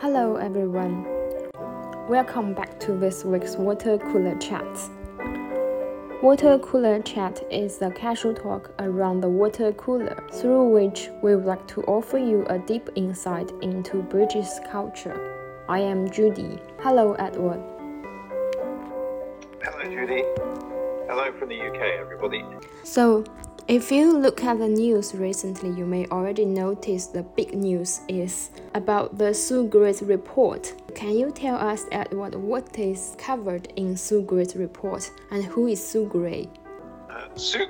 Hello, everyone. Welcome back to this week's Water Cooler Chat. Water Cooler Chat is a casual talk around the water cooler, through which we would like to offer you a deep insight into British culture. I am Judy. Hello, Edward. Hello, Judy. Hello from the UK, everybody. So, if you look at the news recently, you may already notice the big news is about the Sue Gray's report. Can you tell us, Edward, what is covered in Sue Gray's report and who is Sue Gray? Uh, Sue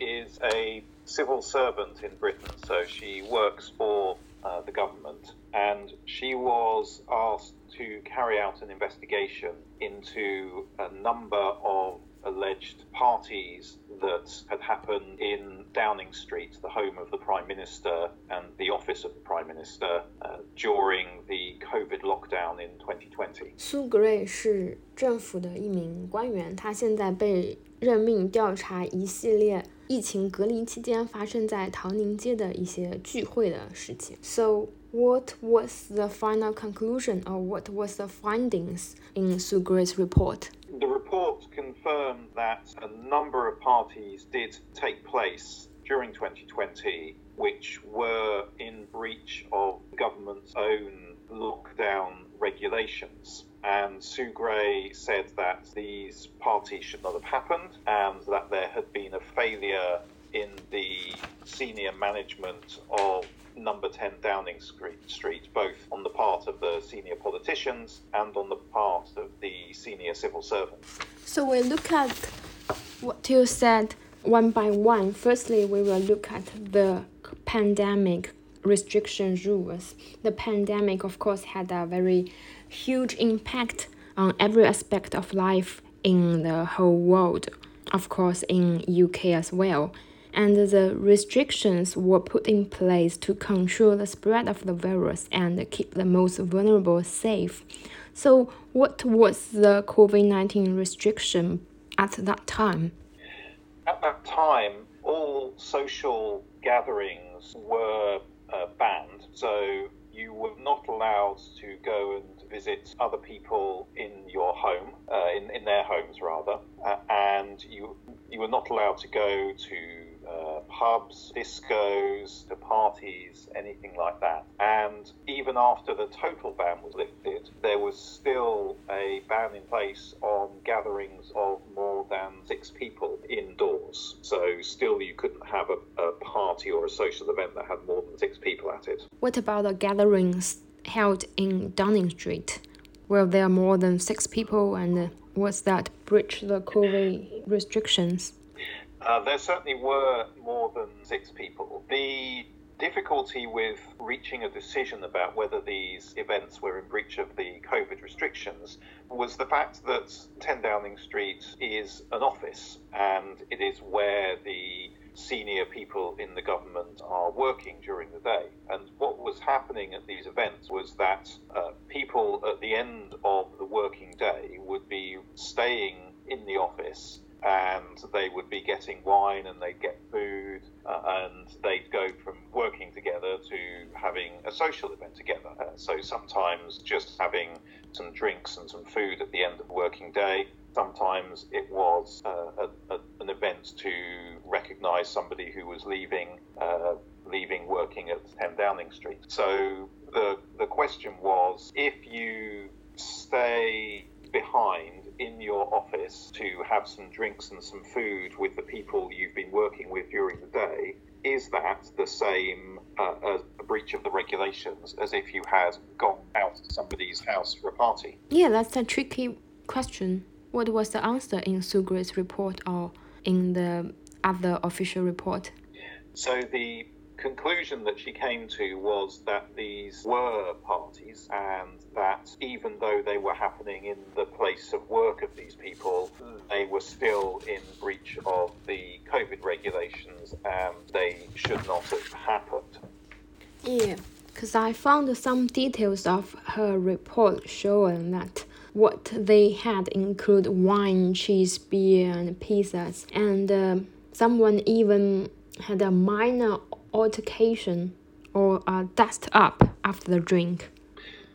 is a civil servant in Britain, so she works for uh, the government, and she was asked to carry out an investigation into a number of alleged parties that had happened in Downing Street, the home of the Prime Minister and the office of the Prime Minister, uh, during the COVID lockdown in 2020. Sue Gray 是政府的一名官员，他现在被任命调查一系列 疫情隔离期间发生在陶宁街的一些聚会的事情。So what was the final conclusion or what was the findings in Sue Gray's report? The report confirmed that a number of parties did take place during 2020 which were in breach of government's own lockdown regulations. And Sue Gray said that these parties should not have happened and that there had been a failure in the senior management of number 10 Downing Street, both on the part of the senior politicians and on the part of the senior civil servants. So we look at what you said one by one. Firstly, we will look at the pandemic restriction rules. The pandemic, of course, had a very huge impact on every aspect of life in the whole world, of course, in UK as well and the restrictions were put in place to control the spread of the virus and keep the most vulnerable safe. So, what was the COVID 19 restriction at that time? At that time, all social gatherings were uh, banned. So, you were not allowed to go and visit other people in your home, uh, in, in their homes rather, uh, and you, you were not allowed to go to uh, pubs, discos, to parties, anything like that. And even after the total ban was lifted, there was still a ban in place on gatherings of more than six people indoors. So still you couldn't have a, a party or a social event that had more than six people at it. What about the gatherings held in Downing Street? Were there are more than six people and was that breach the COVID restrictions? Uh, there certainly were more than six people. The difficulty with reaching a decision about whether these events were in breach of the COVID restrictions was the fact that 10 Downing Street is an office and it is where the senior people in the government are working during the day. And what was happening at these events was that uh, people at the end of the working day would be staying in the office and they would be getting wine and they'd get food uh, and they'd go from working together to having a social event together. Uh, so sometimes just having some drinks and some food at the end of the working day. Sometimes it was uh, a, a, an event to recognise somebody who was leaving, uh, leaving working at 10 Downing Street. So the the question was, if you stay behind in your office to have some drinks and some food with the people you've been working with during the day, is that the same uh, as a breach of the regulations as if you had gone out to somebody's house for a party? Yeah, that's a tricky question. What was the answer in Sue Gray's report or in the other official report? So the conclusion that she came to was that these were parties and that even though they were happening in the place of work of these people, they were still in breach of the COVID regulations and they should not have happened. Yeah, because I found some details of her report showing that what they had include wine, cheese, beer, and pizzas, and uh, someone even had a minor altercation or a dust up after the drink.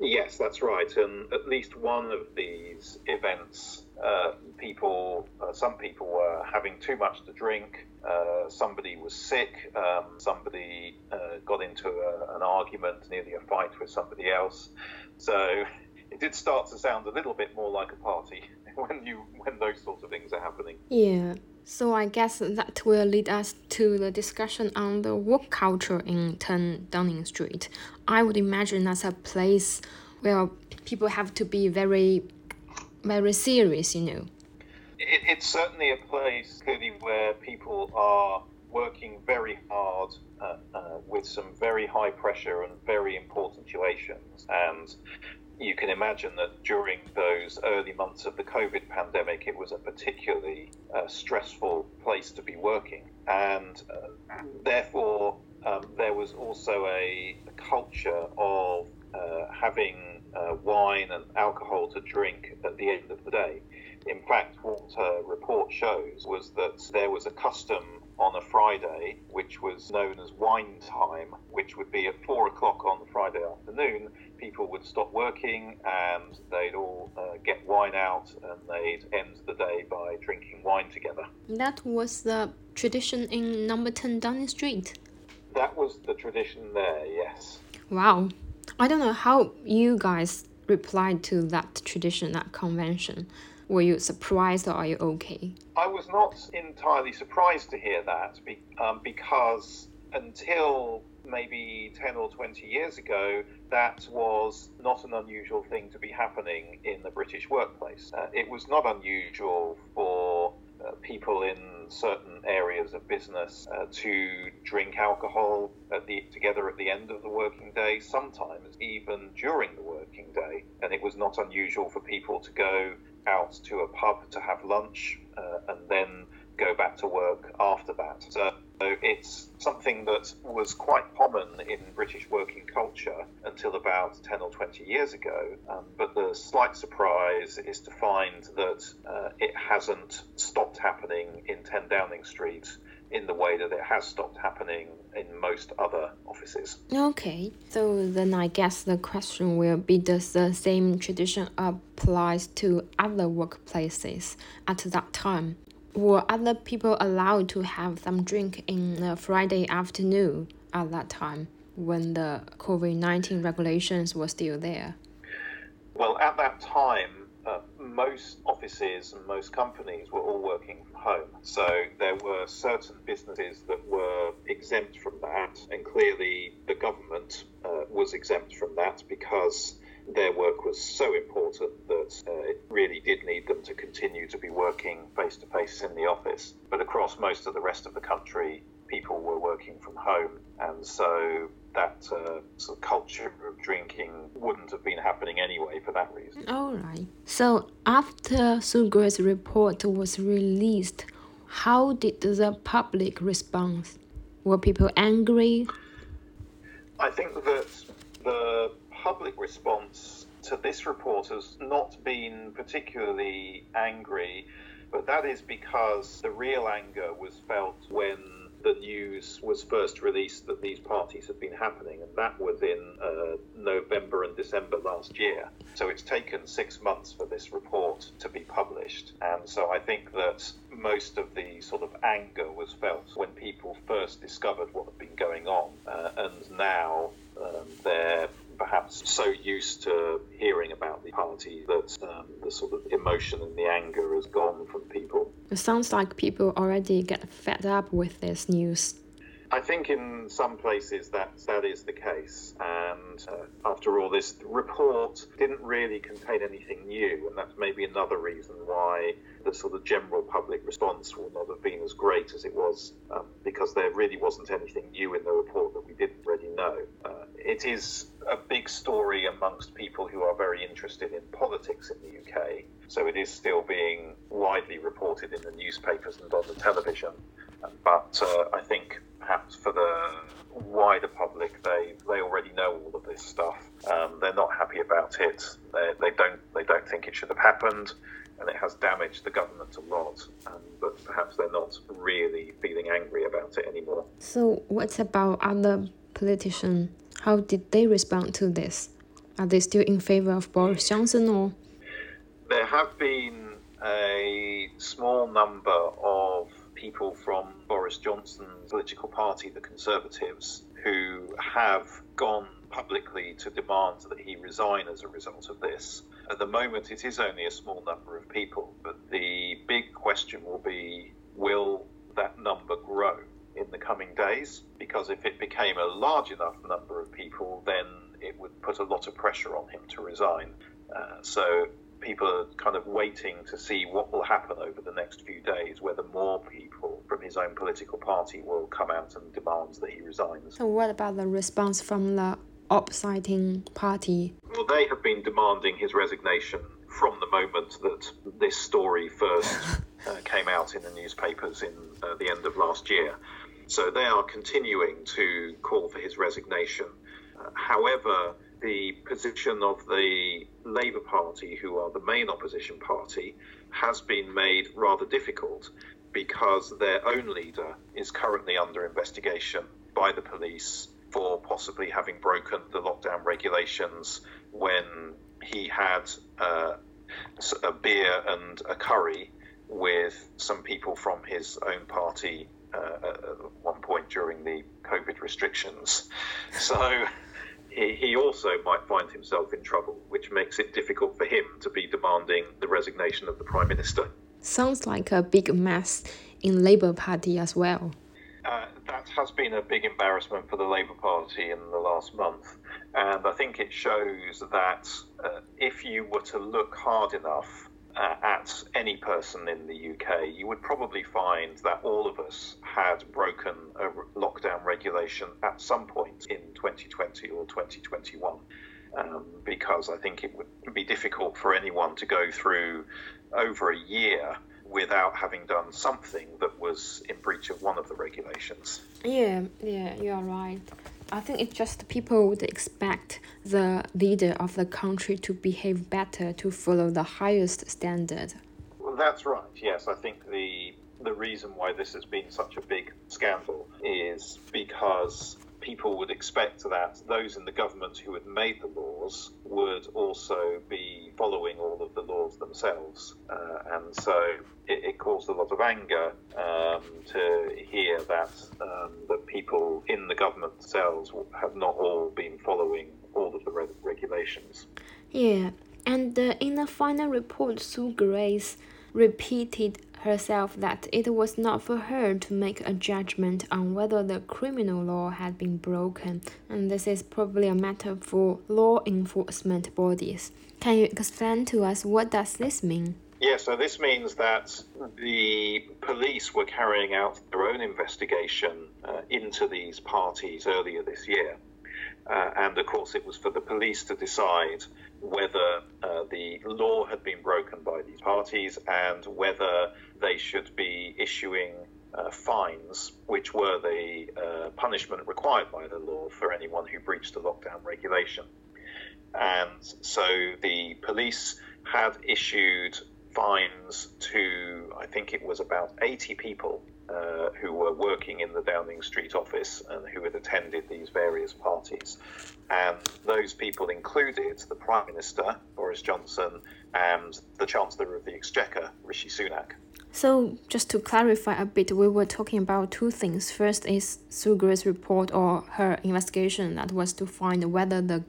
Yes, that's right. And at least one of these events, uh, people, uh, some people were having too much to drink. Uh, somebody was sick. Um, somebody uh, got into a, an argument, nearly a fight with somebody else. So it did start to sound a little bit more like a party when you when those sorts of things are happening. Yeah. So I guess that will lead us to the discussion on the work culture in 10 Downing Street. I would imagine that's a place where people have to be very, very serious, you know. It, it's certainly a place clearly where people are working very hard uh, uh, with some very high pressure and very important situations. And you can imagine that during those early months of the COVID pandemic, it was a particularly uh, stressful place to be working. And uh, therefore, um, there was also a, a culture of uh, having uh, wine and alcohol to drink at the end of the day. In fact, what a report shows was that there was a custom on a Friday, which was known as wine time, which would be at four o'clock on the Friday afternoon. People would stop working and they'd all uh, get wine out and they'd end the day by drinking wine together. That was the tradition in number 10 Downing Street. That was the tradition there, yes. Wow. I don't know how you guys replied to that tradition, that convention. Were you surprised or are you okay? I was not entirely surprised to hear that be, um, because until maybe 10 or 20 years ago, that was not an unusual thing to be happening in the British workplace. Uh, it was not unusual for uh, people in certain areas of business uh, to drink alcohol at the, together at the end of the working day, sometimes even during the working day. And it was not unusual for people to go out to a pub to have lunch uh, and then go back to work after that. So it's something that was quite common in British working culture until about 10 or 20 years ago. Um, but the slight surprise is to find that uh, it hasn't stopped happening in 10 Downing Street in the way that it has stopped happening in most other offices. Okay, so then I guess the question will be does the same tradition applies to other workplaces at that time? Were other people allowed to have some drink in the Friday afternoon at that time when the COVID 19 regulations were still there? Well, at that time, uh, most offices and most companies were all working from home. So there were certain businesses that were exempt from that, and clearly the government uh, was exempt from that because their work was so important that uh, it really did need them to continue to be working face to face in the office. But across most of the rest of the country, people were working from home, and so that uh, sort of culture of drinking wouldn't have been happening anyway for that reason. All right. So after Sue Gray's report was released, how did the public respond? Were people angry? I think that the public response to this report has not been particularly angry, but that is because the real anger was felt when the news was first released that these parties had been happening, and that was in uh, November and December last year. So it's taken six months for this report to be published, and so I think that most of the sort of anger was felt when people first discovered what had been going on, uh, and now um, they're perhaps so used to hearing about the party that um, the sort of emotion and the anger has gone from people. It sounds like people already get fed up with this news. I think in some places that that is the case, and uh, after all, this report didn't really contain anything new, and that's maybe another reason why the sort of general public response will not have been as great as it was, um, because there really wasn't anything new in the report that we didn't already know. Uh, it is a big story amongst people who are very interested in politics in the UK, so it is still being widely reported in the newspapers and on the television. But uh, I think perhaps for the wider public, they they already know all of this stuff. Um, they're not happy about it. They, they don't they don't think it should have happened, and it has damaged the government a lot. Um, but perhaps they're not really feeling angry about it anymore. So, what about other politicians? How did they respond to this? Are they still in favor of Boris Johnson or? There have been a small number of people from Boris Johnson's political party, the Conservatives, who have gone publicly to demand that he resign as a result of this. At the moment, it is only a small number of people, but the big question will be will that number grow in the coming days? Because if it became a large enough number of people, then it would put a lot of pressure on him to resign. Uh, so people are kind of waiting to see what will happen over the next few days, whether more people from his own political party will come out and demand that he resigns. So, what about the response from the oppositing party? Well, they have been demanding his resignation from the moment that this story first uh, came out in the newspapers in uh, the end of last year. So they are continuing to call for his resignation. Uh, however, the position of the Labour Party, who are the main opposition party, has been made rather difficult because their own leader is currently under investigation by the police for possibly having broken the lockdown regulations when he had uh, a beer and a curry with some people from his own party at one point during the COVID restrictions. So he, he also might find himself in trouble, which makes it difficult for him to be demanding the resignation of the Prime Minister. Sounds like a big mess in Labour Party as well. Uh, that has been a big embarrassment for the Labour Party in the last month. And I think it shows that uh, if you were to look hard enough, uh, at any person in the UK, you would probably find that all of us had broken a lockdown regulation at some point in 2020 or 2021. Um, because I think it would be difficult for anyone to go through over a year without having done something that was in breach of one of the regulations. Yeah, yeah, you are right. I think it's just people would expect the leader of the country to behave better, to follow the highest standard. Well, that's right. Yes, I think the the reason why this has been such a big scandal is because people would expect that those in the government who had made the laws would also be following all of the laws themselves. Uh, and so it, it, caused a lot of anger um, to hear that, um, that people in the government themselves have not all been following all of the re- regulations. Yeah, and uh, in the final report, Sue Grace repeated herself that it was not for her to make a judgment on whether the criminal law had been broken, and this is probably a matter for law enforcement bodies. Can you explain to us what does this mean? Yeah, so this means that the police were carrying out their own investigation uh, into these parties earlier this year. Uh, and of course, it was for the police to decide whether uh, the law had been broken by these parties and whether they should be issuing uh, fines, which were the uh, punishment required by the law for anyone who breached the lockdown regulation. And so the police had issued fines to, I think it was about 80 people uh, who were working in the Downing Street office and who had attended these various parties. And those people included the Prime Minister, Boris Johnson, and the Chancellor of the Exchequer, Rishi Sunak. So, just to clarify a bit, we were talking about two things. First is Sue Grace's report or her investigation that was to find whether the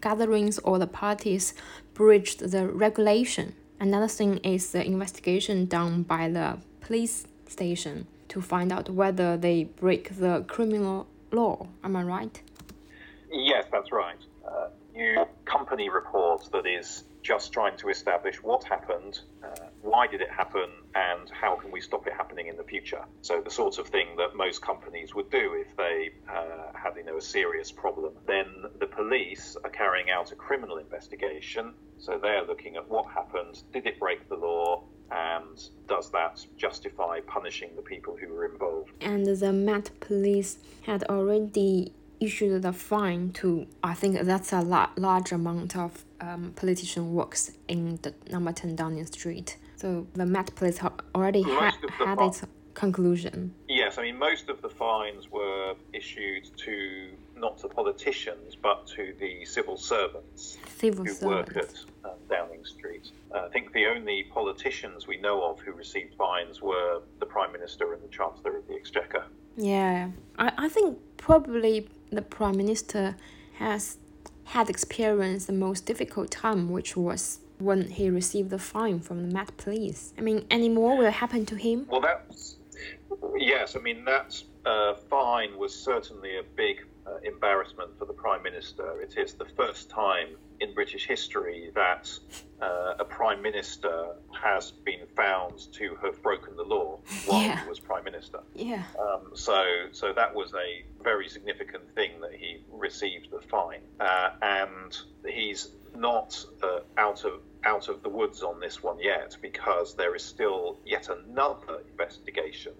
gatherings or the parties breached the regulation. Another thing is the investigation done by the police station to find out whether they break the criminal law. Am I right? Yes, that's right. Uh, new company report that is just trying to establish what happened, uh, why did it happen, and how can we stop it happening in the future. So the sort of thing that most companies would do if they uh, had you know a serious problem. Then the police are carrying out a criminal investigation. So they are looking at what happened, did it break the law, and does that justify punishing the people who were involved? And the Met Police had already issued the fine to, I think that's a la- large amount of um, politician works in the number 10 Downing Street. So the Met Police already ha- had its conclusion. Yes, I mean, most of the fines were issued to not to politicians, but to the civil servants Civil who servants. work at um, Downing Street. Uh, I think the only politicians we know of who received fines were the Prime Minister and the Chancellor of the Exchequer. Yeah, I, I think probably the prime minister has had experienced the most difficult time, which was when he received the fine from the Met Police. I mean, any more will happen to him? Well, that's yes. I mean, that uh, fine was certainly a big uh, embarrassment for the Prime Minister. It is the first time in British history that uh, a Prime Minister has been found to have broken the law while Yeah. he was Prime Minister. Yeah. Um, so, so that was a very significant thing that he received the fine, uh, and he's not uh, out of out of the woods on this one yet because there is still yet another investigation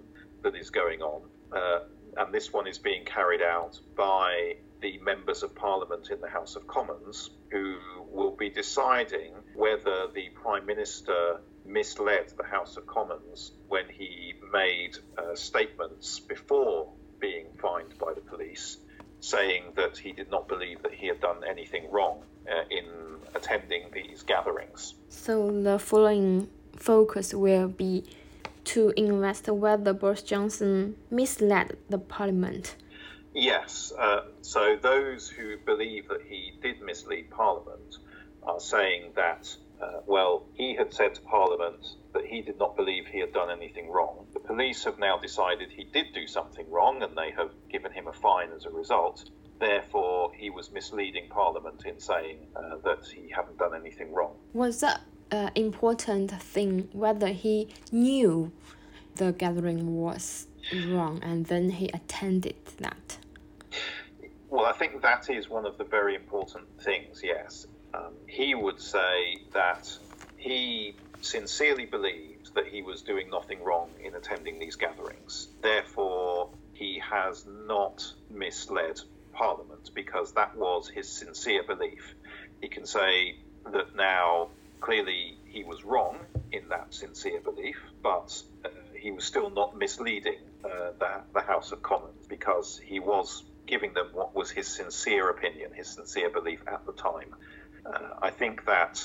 that is going on, uh, and this one is being carried out by the members of Parliament in the House of Commons, who will be deciding whether the Prime Minister misled the House of Commons when he made uh, statements before being fined by the police, saying that he did not believe that he had done anything wrong uh, in attending these gatherings. So the following focus will be to invest whether Boris Johnson misled the Parliament. Yes, uh, so those who believe that he did mislead Parliament are saying that, uh, well, he had said to Parliament that he did not believe he had done anything wrong. The police have now decided he did do something wrong and they have given him a fine as a result. Therefore, he was misleading Parliament in saying uh, that he hadn't done anything wrong. Was that an important thing whether he knew the gathering was wrong and then he attended that? Well, I think that is one of the very important things, yes. Um, he would say that he sincerely believed that he was doing nothing wrong in attending these gatherings. Therefore, he has not misled Parliament because that was his sincere belief. He can say that now clearly he was wrong in that sincere belief, but uh, he was still not misleading uh, the, the House of Commons because he was giving them what was his sincere opinion, his sincere belief at the time. Uh, I think that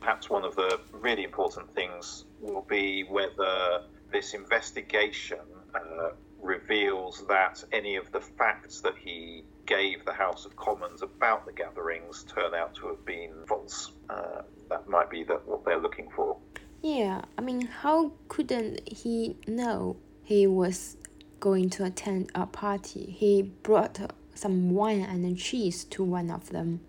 perhaps one of the really important things will be whether this investigation uh, reveals that any of the facts that he gave the House of Commons about the gatherings turn out to have been false. Uh, that might be that what they're looking for. Yeah, I mean, how couldn't he know he was going to attend a party? He brought some wine and cheese to one of them.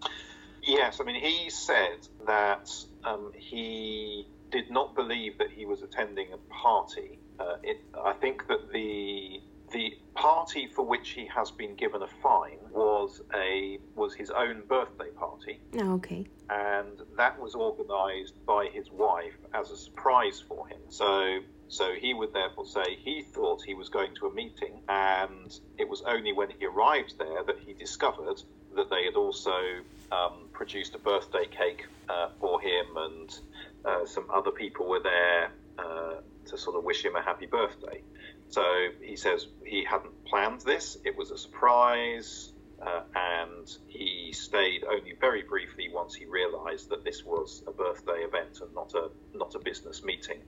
Yes, I mean, he said that um, he did not believe that he was attending a party. Uh, it, I think that the the party for which he has been given a fine was a was his own birthday party, Oh, okay. and that was organised by his wife as a surprise for him. So. So he would therefore say he thought he was going to a meeting, and it was only when he arrived there that he discovered that they had also um, produced a birthday cake uh, for him, and uh, some other people were there uh, to sort of wish him a happy birthday. So he says he hadn't planned this; it was a surprise, uh, and he stayed only very briefly once he realised that this was a birthday event and not a not a business meeting.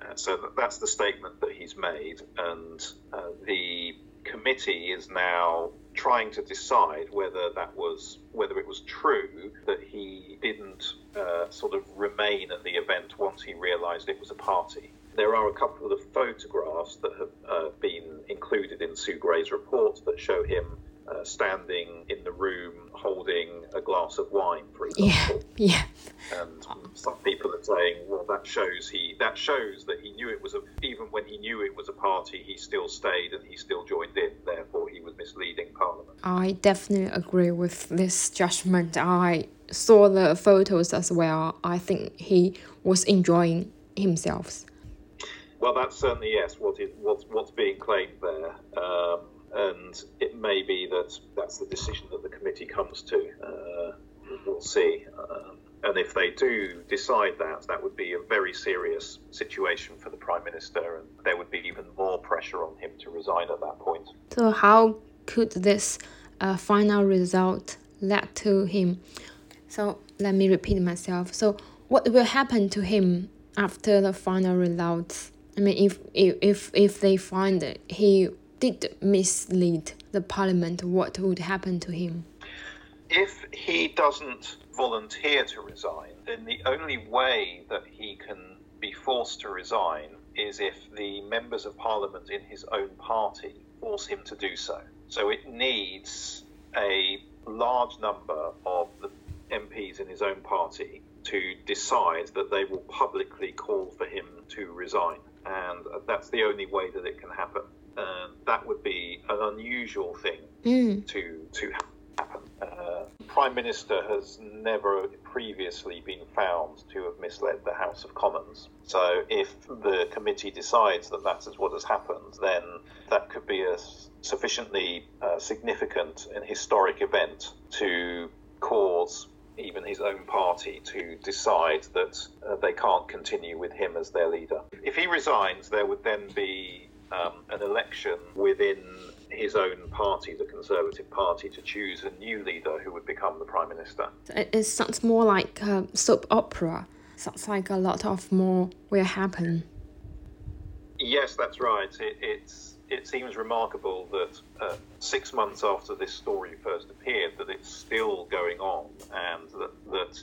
Uh, so that, that's the statement that he's made, and uh, the committee is now trying to decide whether that was whether it was true that he didn't uh, sort of remain at the event once he realised it was a party. There are a couple of photographs that have uh, been included in Sue Gray's report that show him uh, standing in the room holding a glass of wine, for Yeah, example. yeah. And some people are saying, well, that shows he that shows that he knew it was a even when he knew it was a party, he still stayed and he still joined in. Therefore, he was misleading Parliament. I definitely agree with this judgment. I saw the photos as well. I think he was enjoying himself. Well, that's certainly yes. What is what's what's being claimed there, um, and it may be that that's the decision that the committee comes to. Uh, we'll see. Um, and if they do decide that, that would be a very serious situation for the prime minister, and there would be even more pressure on him to resign at that point. So how could this a final result lead to him. So let me repeat myself. So what will happen to him after the final results? I mean, if if if, they find that he did mislead the parliament, what would happen to him? If he doesn't volunteer to resign, then the only way that he can be forced to resign is if the members of parliament in his own party force him to do so. So it needs a large number of the MPs in his own party to decide that they will publicly call for him to resign. And that's the only way that it can happen. And that would be an unusual thing Mm. to to happen. Uh, Prime Minister has never previously been found to have misled the House of Commons. So if the committee decides that that is what has happened, then that could be a sufficiently uh, significant and historic event to cause even his own party to decide that uh, they can't continue with him as their leader. If he resigns, there would then be um, an election within his own party, the Conservative Party, to choose a new leader who would become the Prime Minister. It, sounds more like a soap opera. Sounds like a lot of more will happen. Yes, that's right. It, it's it seems remarkable that uh, six months after this story first appeared, that it's still going on, and that that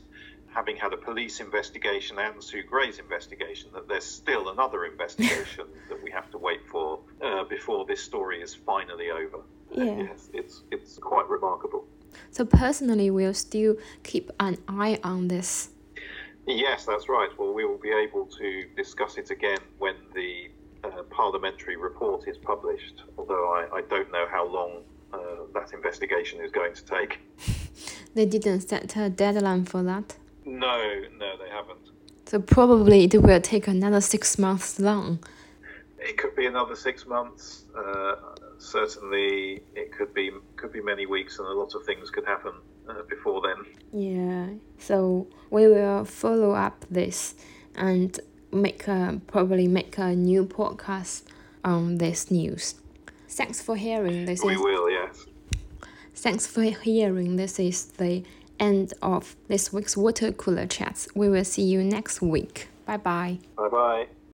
having had a police investigation and Sue Gray's investigation, that there's still another investigation that we have to wait for uh, before this story is finally over. Yeah. Yes, it's it's quite remarkable. So personally, we'll still keep an eye on this. Yes, that's right. Well, we will be able to discuss it again when the uh, parliamentary report is published, although I, I don't know how long uh, that investigation is going to take. They didn't set a deadline for that. No, no, they haven't. So probably it will take another six months long. It could be another six months. Uh, certainly, it could be could be many weeks, and a lot of things could happen uh, before then. Yeah. So we will follow up this and make a probably make a new podcast on this news. Thanks for hearing. This We is will, yes. thanks for hearing. This is the end of this week's water cooler chats. We will see you next week. Bye bye. Bye bye.